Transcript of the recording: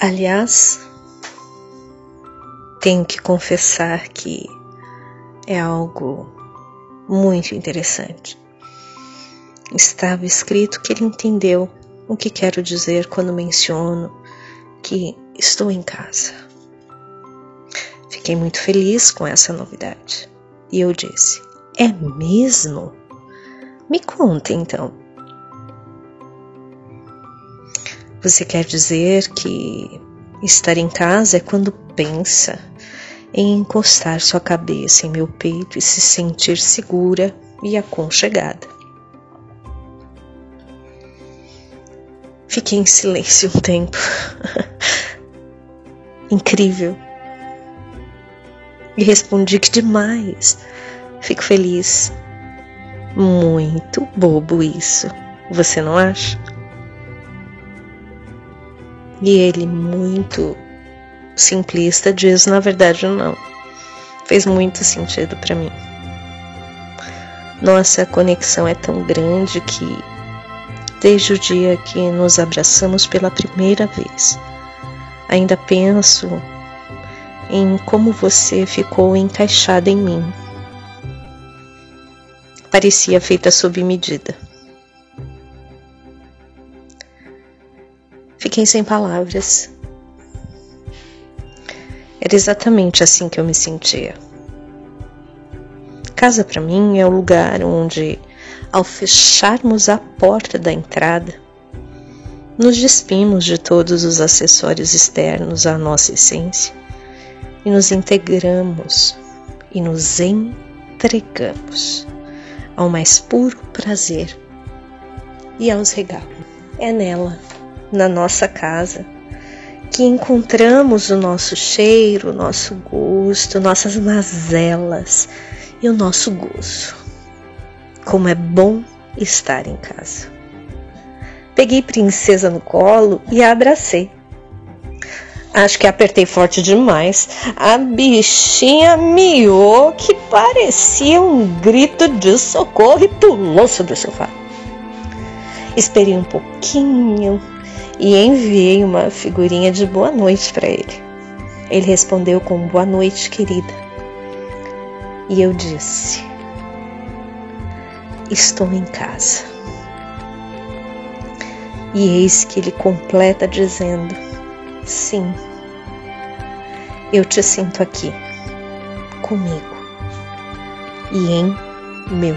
Aliás, tenho que confessar que é algo muito interessante. Estava escrito que ele entendeu o que quero dizer quando menciono que estou em casa. Fiquei muito feliz com essa novidade e eu disse: É mesmo? Me conta então. Você quer dizer que estar em casa é quando pensa em encostar sua cabeça em meu peito e se sentir segura e aconchegada. Fiquei em silêncio um tempo. Incrível. E respondi que demais. Fico feliz. Muito bobo isso. Você não acha? E ele, muito simplista, diz: na verdade, não. Fez muito sentido para mim. Nossa conexão é tão grande que, desde o dia que nos abraçamos pela primeira vez, ainda penso em como você ficou encaixada em mim. Parecia feita sob medida. Fiquei sem palavras. Era exatamente assim que eu me sentia. Casa para mim é o lugar onde, ao fecharmos a porta da entrada, nos despimos de todos os acessórios externos à nossa essência e nos integramos e nos entregamos ao mais puro prazer e aos regalos. É nela na nossa casa, que encontramos o nosso cheiro, o nosso gosto, nossas mazelas e o nosso gozo. Como é bom estar em casa. Peguei princesa no colo e a abracei. Acho que apertei forte demais. A bichinha miou que parecia um grito de socorro e pulou sobre o sofá. Esperei um pouquinho, e enviei uma figurinha de boa noite para ele. Ele respondeu com boa noite, querida. E eu disse: Estou em casa. E eis que ele completa dizendo: Sim, eu te sinto aqui, comigo e em meu.